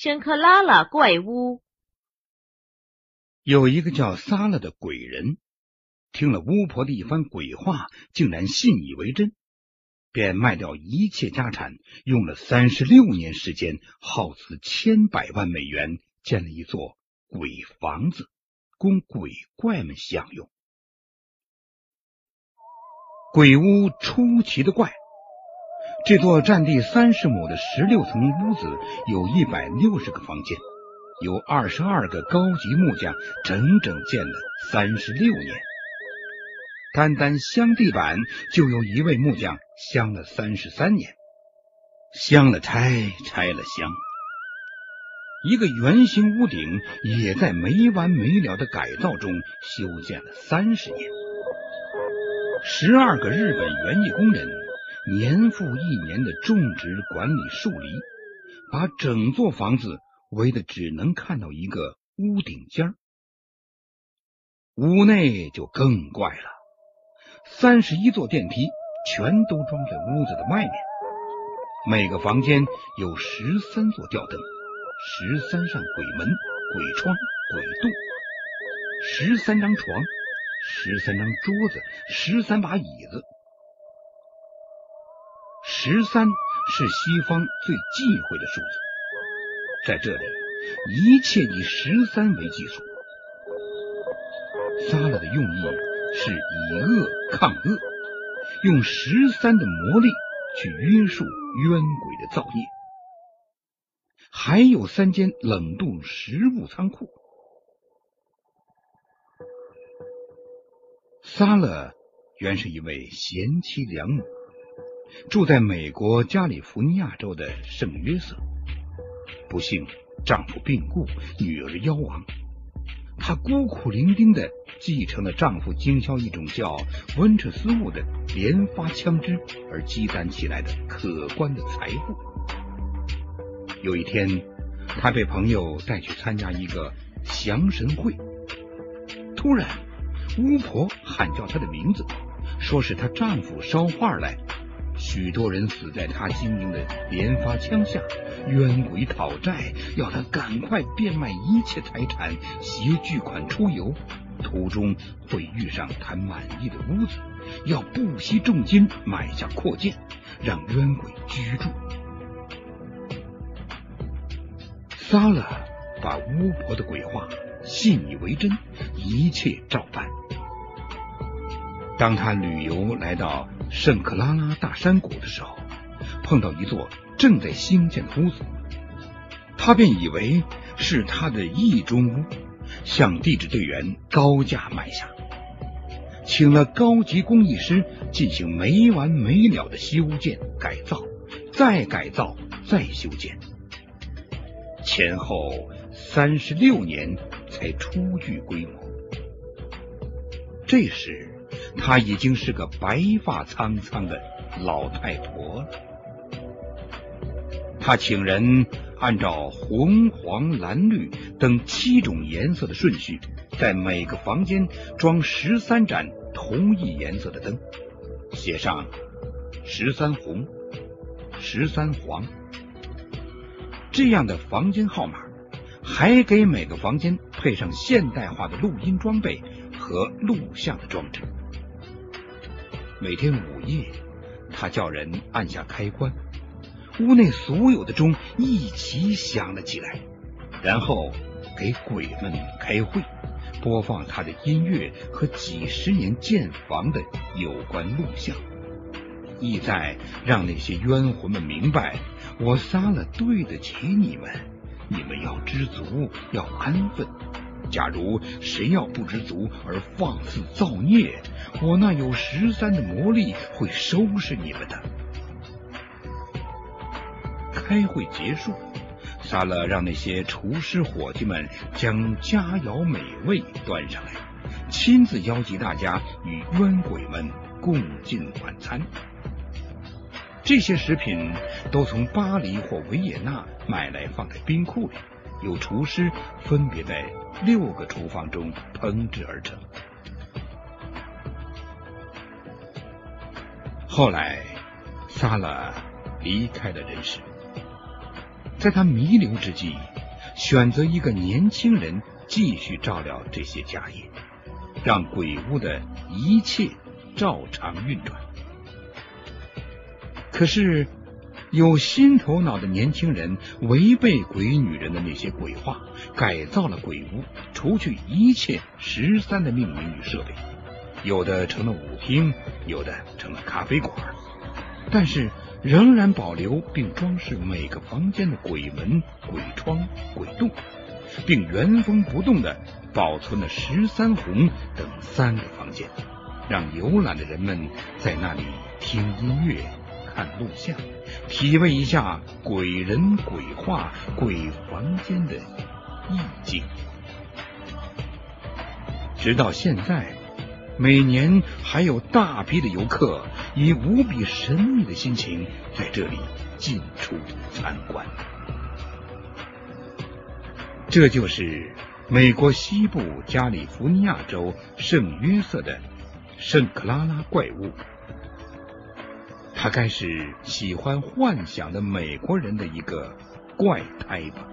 圣克拉拉怪屋。有一个叫撒拉的鬼人，听了巫婆的一番鬼话，竟然信以为真，便卖掉一切家产，用了三十六年时间，耗资千百万美元，建了一座鬼房子，供鬼怪们享用。鬼屋出奇的怪。这座占地三十亩的十六层屋子，有一百六十个房间，有二十二个高级木匠整整建了三十六年。单单镶地板就有一位木匠镶了三十三年，镶了拆，拆了镶。一个圆形屋顶也在没完没了的改造中修建了三十年。十二个日本园艺工人。年复一年的种植管理树篱，把整座房子围的只能看到一个屋顶尖儿。屋内就更怪了，三十一座电梯全都装在屋子的外面，每个房间有十三座吊灯，十三扇鬼门、鬼窗、鬼洞，十三张床，十三张桌子，十三把椅子。十三是西方最忌讳的数字，在这里，一切以十三为基础。撒了的用意是以恶抗恶，用十三的魔力去约束冤鬼的造孽。还有三间冷冻食物仓库。撒了原是一位贤妻良母。住在美国加利福尼亚州的圣约瑟，不幸丈夫病故，女儿夭亡，她孤苦伶仃的继承了丈夫经销一种叫温彻斯物的连发枪支而积攒起来的可观的财富。有一天，她被朋友带去参加一个降神会，突然，巫婆喊叫她的名字，说是她丈夫捎话来。许多人死在他经营的连发枪下，冤鬼讨债，要他赶快变卖一切财产，携巨款出游。途中会遇上他满意的屋子，要不惜重金买下扩建，让冤鬼居住。萨拉把巫婆的鬼话信以为真，一切照办。当他旅游来到。圣克拉拉大山谷的时候，碰到一座正在兴建的屋子，他便以为是他的意中屋，向地质队员高价买下，请了高级工艺师进行没完没了的修建、改造、再改造、再修建，前后三十六年才初具规模。这时。她已经是个白发苍苍的老太婆了。她请人按照红、黄、蓝、绿等七种颜色的顺序，在每个房间装十三盏同一颜色的灯，写上十三红、十三黄这样的房间号码，还给每个房间配上现代化的录音装备和录像的装置。每天午夜，他叫人按下开关，屋内所有的钟一起响了起来，然后给鬼们开会，播放他的音乐和几十年建房的有关录像，意在让那些冤魂们明白，我杀了对得起你们，你们要知足，要安分。假如谁要不知足而放肆造孽，我那有十三的魔力会收拾你们的。开会结束，萨勒让那些厨师伙计们将佳肴美味端上来，亲自邀集大家与冤鬼们共进晚餐。这些食品都从巴黎或维也纳买来，放在冰库里。有厨师分别在六个厨房中烹制而成。后来，萨拉离开了人世。在他弥留之际，选择一个年轻人继续照料这些家业，让鬼屋的一切照常运转。可是，有新头脑的年轻人违背鬼女人的那些鬼话，改造了鬼屋，除去一切十三的命名与设备，有的成了舞厅，有的成了咖啡馆，但是仍然保留并装饰每个房间的鬼门、鬼窗、鬼洞，并原封不动的保存了十三红等三个房间，让游览的人们在那里听音乐。看录像，体味一下鬼人鬼话、鬼房间的意境。直到现在，每年还有大批的游客以无比神秘的心情在这里进出参观。这就是美国西部加利福尼亚州圣约瑟的圣克拉拉怪物。他该是喜欢幻想的美国人的一个怪胎吧。